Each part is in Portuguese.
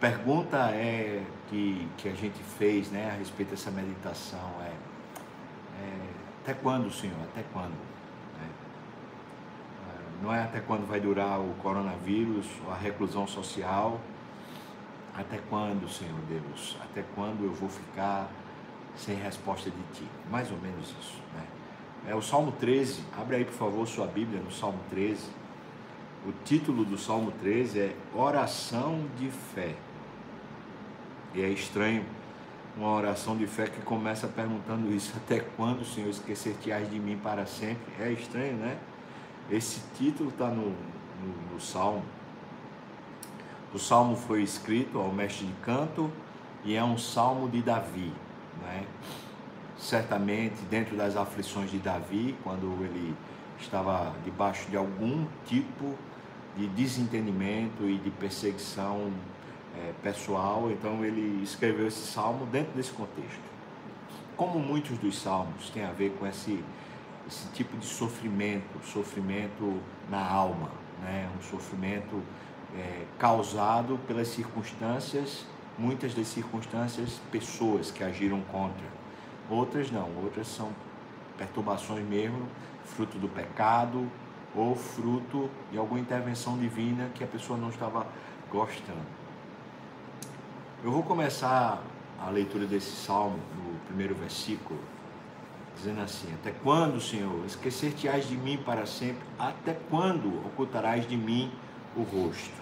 pergunta é que, que a gente fez né, a respeito dessa meditação é, é até quando, Senhor? Até quando? É, não é até quando vai durar o coronavírus, a reclusão social. Até quando, Senhor Deus? Até quando eu vou ficar sem resposta de Ti? Mais ou menos isso. Né? É o Salmo 13. Abre aí, por favor, sua Bíblia no Salmo 13. O título do Salmo 13 é Oração de Fé. E é estranho uma oração de fé que começa perguntando isso: Até quando, Senhor, esquecer-te-ás de mim para sempre? É estranho, né? Esse título está no, no, no Salmo. O salmo foi escrito ao mestre de canto e é um salmo de Davi, né? Certamente dentro das aflições de Davi, quando ele estava debaixo de algum tipo de desentendimento e de perseguição é, pessoal, então ele escreveu esse salmo dentro desse contexto. Como muitos dos salmos têm a ver com esse, esse tipo de sofrimento, sofrimento na alma, né? um sofrimento é, causado pelas circunstâncias, muitas das circunstâncias, pessoas que agiram contra. Outras não, outras são perturbações mesmo, fruto do pecado ou fruto de alguma intervenção divina que a pessoa não estava gostando. Eu vou começar a leitura desse salmo, no primeiro versículo, dizendo assim: Até quando, Senhor, esquecer-te-ás de mim para sempre? Até quando ocultarás de mim o rosto?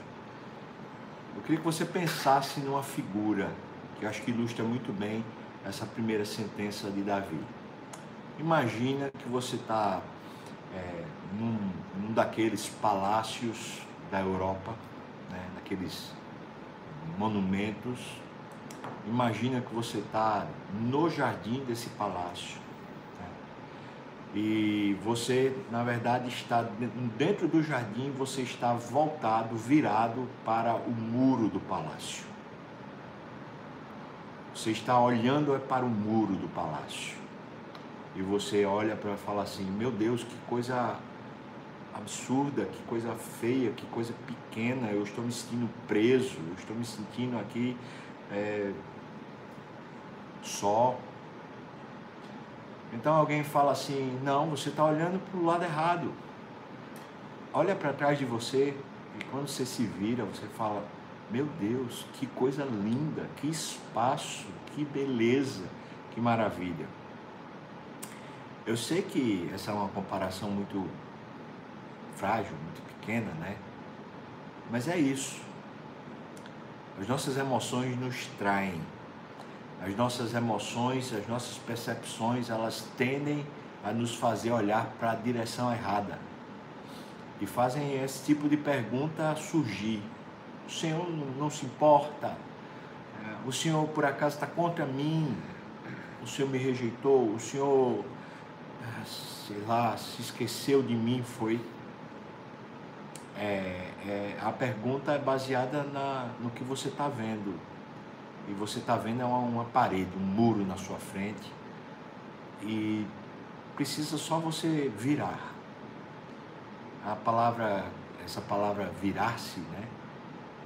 Eu queria que você pensasse numa figura que eu acho que ilustra muito bem essa primeira sentença de Davi. Imagina que você está é, num, num, daqueles palácios da Europa, né, daqueles monumentos. Imagina que você está no jardim desse palácio. Né? E você, na verdade, está dentro do jardim, você está voltado, virado para o muro do palácio. Você está olhando é para o muro do palácio. E você olha para falar assim: Meu Deus, que coisa absurda, que coisa feia, que coisa pequena, eu estou me sentindo preso, eu estou me sentindo aqui é, só. Então alguém fala assim: não, você está olhando para o lado errado. Olha para trás de você e quando você se vira, você fala: meu Deus, que coisa linda, que espaço, que beleza, que maravilha. Eu sei que essa é uma comparação muito frágil, muito pequena, né? Mas é isso. As nossas emoções nos traem. As nossas emoções, as nossas percepções, elas tendem a nos fazer olhar para a direção errada. E fazem esse tipo de pergunta surgir. O Senhor não se importa? É, o Senhor por acaso está contra mim? O Senhor me rejeitou? O Senhor, ah, sei lá, se esqueceu de mim? Foi é, é, a pergunta é baseada na, no que você está vendo. E você está vendo uma, uma parede, um muro na sua frente. E precisa só você virar. A palavra, essa palavra virar-se, né?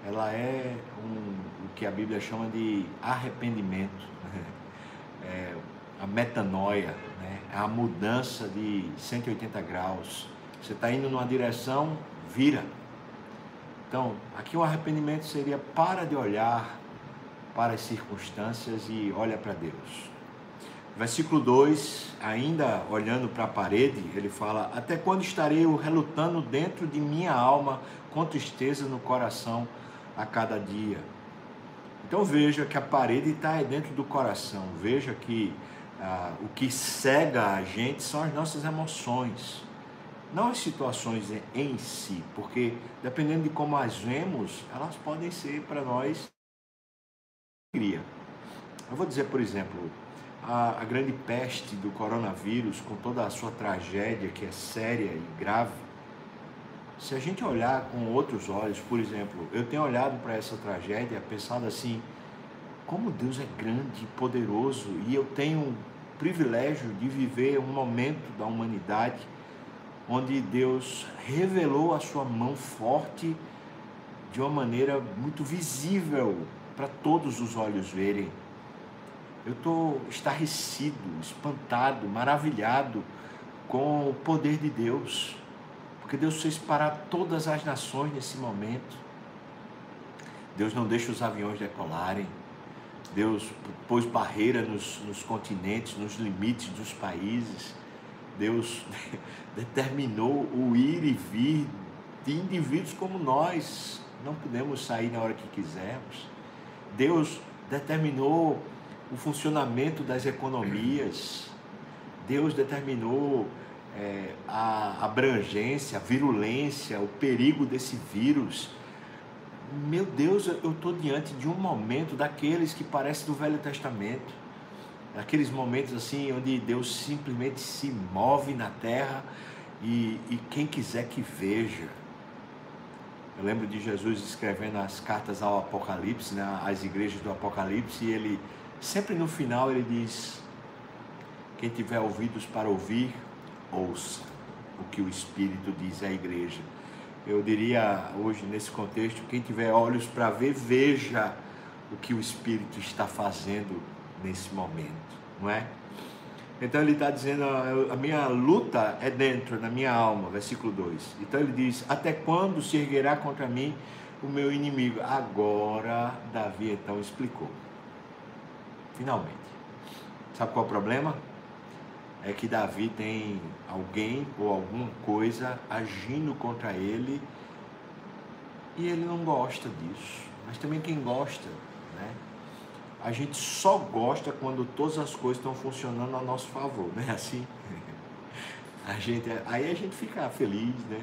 Ela é um, o que a Bíblia chama de arrependimento. Né? É, a metanoia, né? É a mudança de 180 graus. Você está indo numa direção, vira. Então, aqui o arrependimento seria para de olhar para as circunstâncias e olha para Deus. Versículo 2, ainda olhando para a parede, ele fala: Até quando estarei eu relutando dentro de minha alma, com tristeza no coração a cada dia? Então veja que a parede está dentro do coração. Veja que ah, o que cega a gente são as nossas emoções não as situações em si, porque dependendo de como as vemos, elas podem ser para nós alegria. Eu vou dizer, por exemplo, a, a, grande peste do coronavírus, com toda a sua tragédia, que é séria e grave, se a gente olhar com outros olhos, por exemplo, eu tenho olhado para essa tragédia, pensado assim, como Deus é grande e poderoso, e eu tenho o privilégio de viver um momento da humanidade onde Deus revelou a sua mão forte de uma maneira muito visível para todos os olhos verem. Eu estou estarrecido, espantado, maravilhado com o poder de Deus, porque Deus fez parar todas as nações nesse momento. Deus não deixa os aviões decolarem. Deus pôs barreira nos, nos continentes, nos limites dos países. Deus determinou o ir e vir de indivíduos como nós. Não podemos sair na hora que quisermos. Deus determinou o funcionamento das economias. Deus determinou é, a abrangência, a virulência, o perigo desse vírus. Meu Deus, eu estou diante de um momento daqueles que parece do Velho Testamento. Aqueles momentos assim onde Deus simplesmente se move na terra e, e quem quiser que veja. Eu lembro de Jesus escrevendo as cartas ao Apocalipse, né, às igrejas do Apocalipse, e ele sempre no final ele diz: quem tiver ouvidos para ouvir, ouça o que o Espírito diz à igreja. Eu diria hoje nesse contexto, quem tiver olhos para ver, veja o que o Espírito está fazendo nesse momento, não é? Então ele está dizendo, a minha luta é dentro, na minha alma, versículo 2. Então ele diz, até quando se erguerá contra mim o meu inimigo? Agora Davi então explicou. Finalmente. Sabe qual é o problema? É que Davi tem alguém ou alguma coisa agindo contra ele e ele não gosta disso. Mas também quem gosta, né? A gente só gosta quando todas as coisas estão funcionando a nosso favor, né? Assim, a gente, aí a gente fica feliz, né?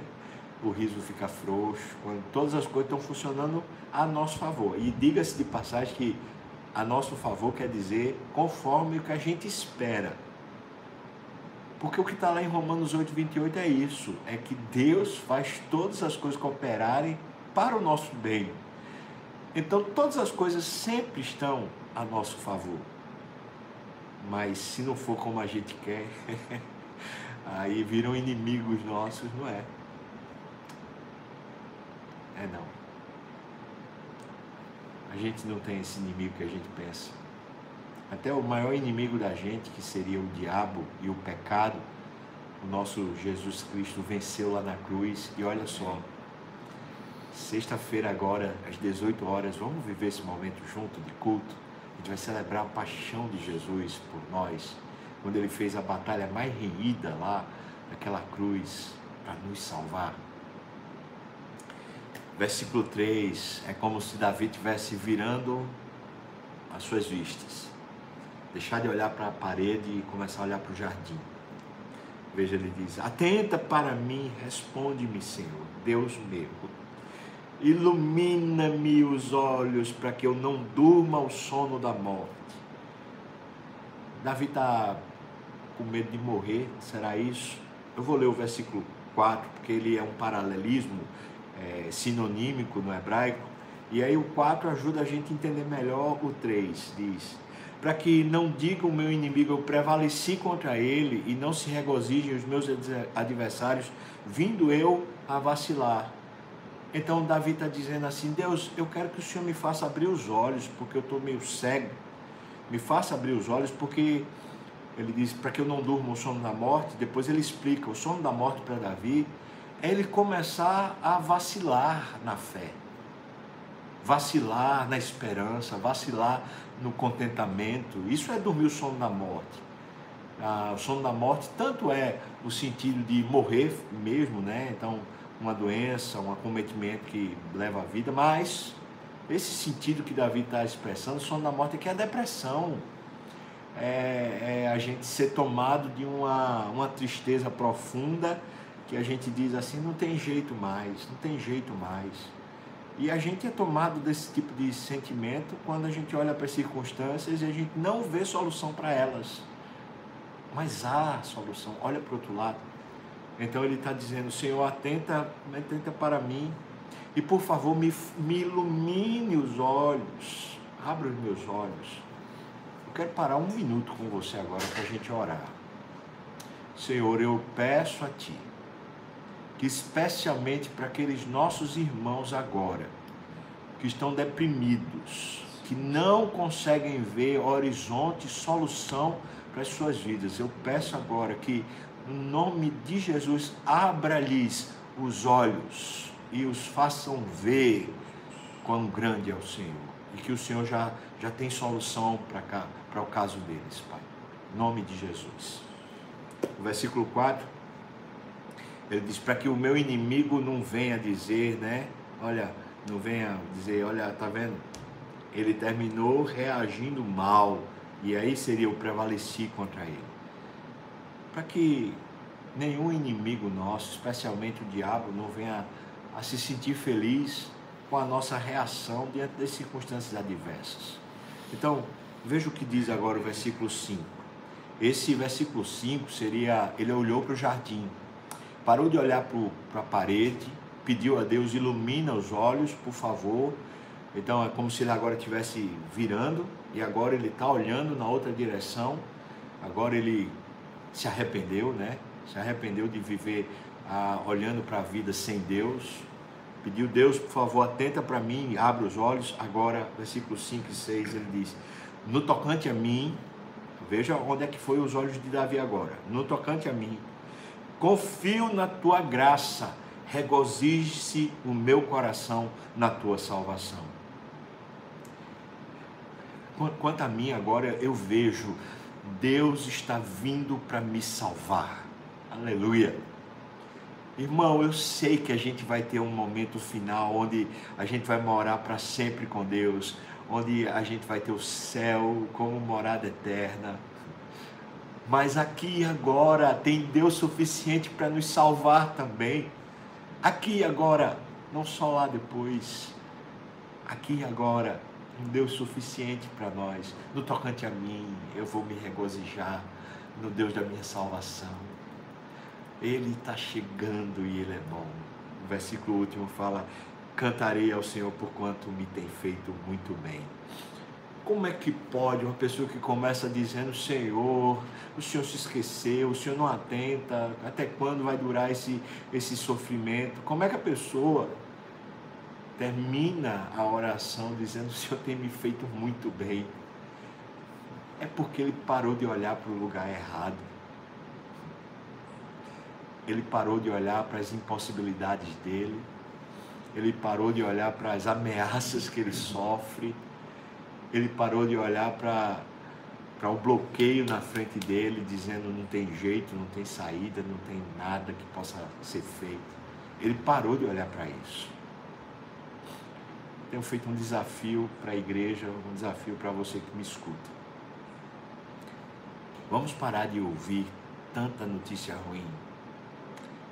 O riso fica frouxo, quando todas as coisas estão funcionando a nosso favor. E diga-se de passagem que a nosso favor quer dizer conforme o que a gente espera. Porque o que está lá em Romanos 8, 28 é isso: é que Deus faz todas as coisas cooperarem para o nosso bem. Então, todas as coisas sempre estão a nosso favor. Mas se não for como a gente quer, aí viram inimigos nossos, não é? É não. A gente não tem esse inimigo que a gente pensa. Até o maior inimigo da gente, que seria o diabo e o pecado, o nosso Jesus Cristo venceu lá na cruz. E olha só, sexta-feira agora, às 18 horas, vamos viver esse momento junto de culto a gente vai celebrar a paixão de Jesus por nós, quando ele fez a batalha mais reída lá, naquela cruz, para nos salvar. Versículo 3 é como se Davi estivesse virando as suas vistas, deixar de olhar para a parede e começar a olhar para o jardim. Veja, ele diz: Atenta para mim, responde-me, Senhor, Deus meu ilumina-me os olhos para que eu não durma o sono da morte. Davi está com medo de morrer, será isso? Eu vou ler o versículo 4, porque ele é um paralelismo é, sinonímico no hebraico. E aí o 4 ajuda a gente a entender melhor o 3, diz. Para que não diga o meu inimigo, eu prevaleci contra ele, e não se regozijem os meus adversários, vindo eu a vacilar. Então Davi está dizendo assim: Deus, eu quero que o Senhor me faça abrir os olhos, porque eu estou meio cego. Me faça abrir os olhos, porque ele diz para que eu não durma o sono da morte. Depois ele explica: o sono da morte para Davi é ele começar a vacilar na fé, vacilar na esperança, vacilar no contentamento. Isso é dormir o sono da morte. Ah, o sono da morte tanto é no sentido de morrer mesmo, né? Então uma doença, um acometimento que leva à vida, mas esse sentido que Davi está expressando, o sono da morte, é que é a depressão. É, é, a gente ser tomado de uma, uma tristeza profunda que a gente diz assim, não tem jeito mais, não tem jeito mais. E a gente é tomado desse tipo de sentimento quando a gente olha para as circunstâncias e a gente não vê solução para elas. Mas há solução. Olha para o outro lado. Então ele está dizendo, Senhor, atenta, atenta para mim e por favor me, me ilumine os olhos, abra os meus olhos. Eu quero parar um minuto com você agora para a gente orar. Senhor, eu peço a Ti que especialmente para aqueles nossos irmãos agora que estão deprimidos, que não conseguem ver horizonte, solução para as suas vidas. Eu peço agora que, no nome de Jesus, abra-lhes os olhos e os façam ver quão grande é o Senhor. E que o Senhor já, já tem solução para o caso deles, Pai. Em nome de Jesus. O versículo 4, ele diz: Para que o meu inimigo não venha dizer, né? Olha, não venha dizer, olha, tá vendo? Ele terminou reagindo mal. E aí seria o prevaleci contra ele. Para que nenhum inimigo nosso, especialmente o diabo, não venha a se sentir feliz com a nossa reação diante das circunstâncias adversas. Então, veja o que diz agora o versículo 5. Esse versículo 5 seria: ele olhou para o jardim, parou de olhar para a parede, pediu a Deus, ilumina os olhos, por favor. Então é como se ele agora estivesse virando e agora ele está olhando na outra direção. Agora ele se arrependeu, né? Se arrependeu de viver ah, olhando para a vida sem Deus. Pediu Deus, por favor, atenta para mim, abre os olhos. Agora, versículos 5 e 6, ele diz: No tocante a mim, veja onde é que foi os olhos de Davi agora. No tocante a mim, confio na tua graça regozije-se o meu coração na tua salvação. Quanto a mim, agora eu vejo, Deus está vindo para me salvar. Aleluia. Irmão, eu sei que a gente vai ter um momento final onde a gente vai morar para sempre com Deus, onde a gente vai ter o céu como morada eterna. Mas aqui e agora tem Deus suficiente para nos salvar também aqui e agora, não só lá depois, aqui e agora, um Deus suficiente para nós. No tocante a mim, eu vou me regozijar no Deus da minha salvação. Ele está chegando e Ele é bom. O versículo último fala: Cantarei ao Senhor por quanto me tem feito muito bem. Como é que pode uma pessoa que começa dizendo, Senhor, o Senhor se esqueceu, o Senhor não atenta, até quando vai durar esse, esse sofrimento? Como é que a pessoa termina a oração dizendo, o Senhor tem me feito muito bem? É porque ele parou de olhar para o lugar errado. Ele parou de olhar para as impossibilidades dele. Ele parou de olhar para as ameaças que ele sofre ele parou de olhar para o bloqueio na frente dele, dizendo não tem jeito, não tem saída, não tem nada que possa ser feito. Ele parou de olhar para isso. Tenho feito um desafio para a igreja, um desafio para você que me escuta. Vamos parar de ouvir tanta notícia ruim.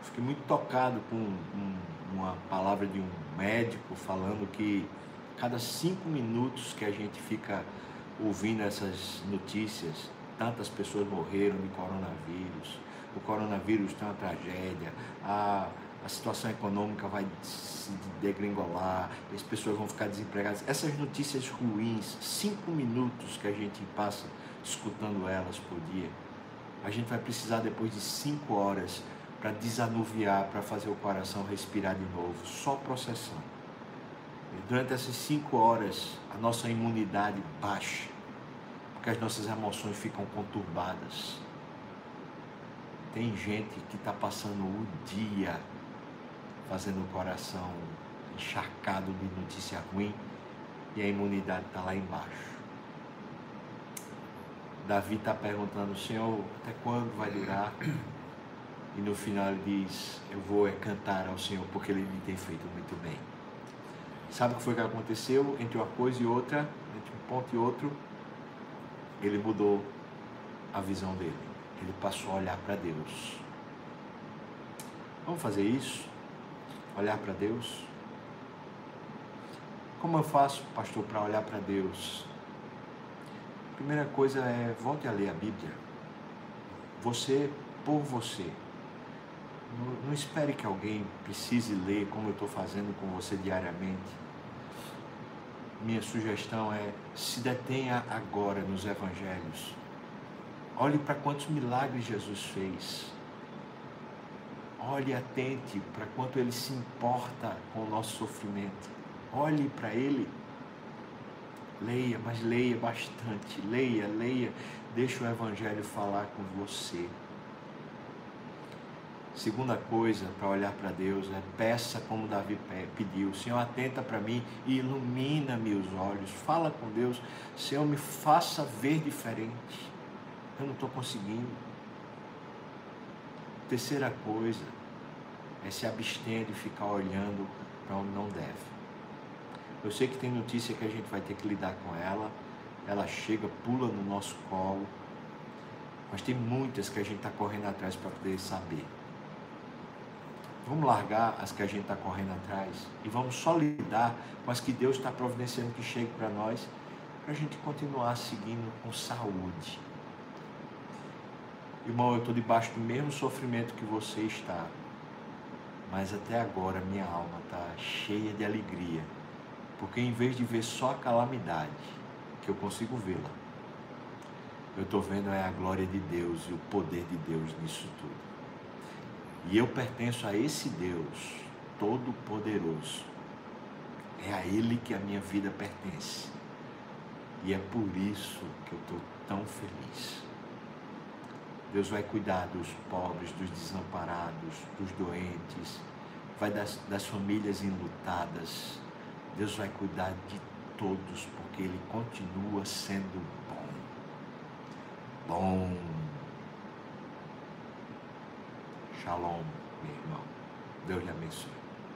Fiquei muito tocado com um, uma palavra de um médico falando que cada cinco minutos que a gente fica ouvindo essas notícias, tantas pessoas morreram de coronavírus, o coronavírus tem uma tragédia, a, a situação econômica vai se degringolar, as pessoas vão ficar desempregadas. Essas notícias ruins, cinco minutos que a gente passa escutando elas por dia, a gente vai precisar depois de cinco horas para desanuviar, para fazer o coração respirar de novo, só processando durante essas cinco horas, a nossa imunidade baixa, porque as nossas emoções ficam conturbadas. Tem gente que está passando o dia fazendo o coração encharcado de notícia ruim e a imunidade está lá embaixo. Davi está perguntando, Senhor, até quando vai durar? E no final ele diz, eu vou é cantar ao Senhor porque Ele me tem feito muito bem. Sabe o que foi que aconteceu entre uma coisa e outra, entre um ponto e outro? Ele mudou a visão dele. Ele passou a olhar para Deus. Vamos fazer isso? Olhar para Deus? Como eu faço, pastor, para olhar para Deus? Primeira coisa é volte a ler a Bíblia. Você por você. Não, não espere que alguém precise ler como eu estou fazendo com você diariamente. Minha sugestão é se detenha agora nos evangelhos. Olhe para quantos milagres Jesus fez. Olhe atente para quanto ele se importa com o nosso sofrimento. Olhe para ele. Leia, mas leia bastante. Leia, leia. Deixa o Evangelho falar com você. Segunda coisa para olhar para Deus é peça como Davi pediu. Senhor, atenta para mim e ilumina-me os olhos. Fala com Deus. Senhor, me faça ver diferente. Eu não estou conseguindo. Terceira coisa é se abster de ficar olhando para onde não deve. Eu sei que tem notícia que a gente vai ter que lidar com ela. Ela chega, pula no nosso colo. Mas tem muitas que a gente está correndo atrás para poder saber. Vamos largar as que a gente está correndo atrás e vamos só lidar com as que Deus está providenciando que chegue para nós, para a gente continuar seguindo com saúde. Irmão, eu estou debaixo do mesmo sofrimento que você está, mas até agora minha alma está cheia de alegria, porque em vez de ver só a calamidade, que eu consigo vê-la, eu estou vendo é a glória de Deus e o poder de Deus nisso tudo. E eu pertenço a esse Deus Todo-Poderoso. É a Ele que a minha vida pertence. E é por isso que eu estou tão feliz. Deus vai cuidar dos pobres, dos desamparados, dos doentes, vai das, das famílias enlutadas. Deus vai cuidar de todos, porque Ele continua sendo bom. Bom Shalom, meu irmão. Deus lhe abençoe.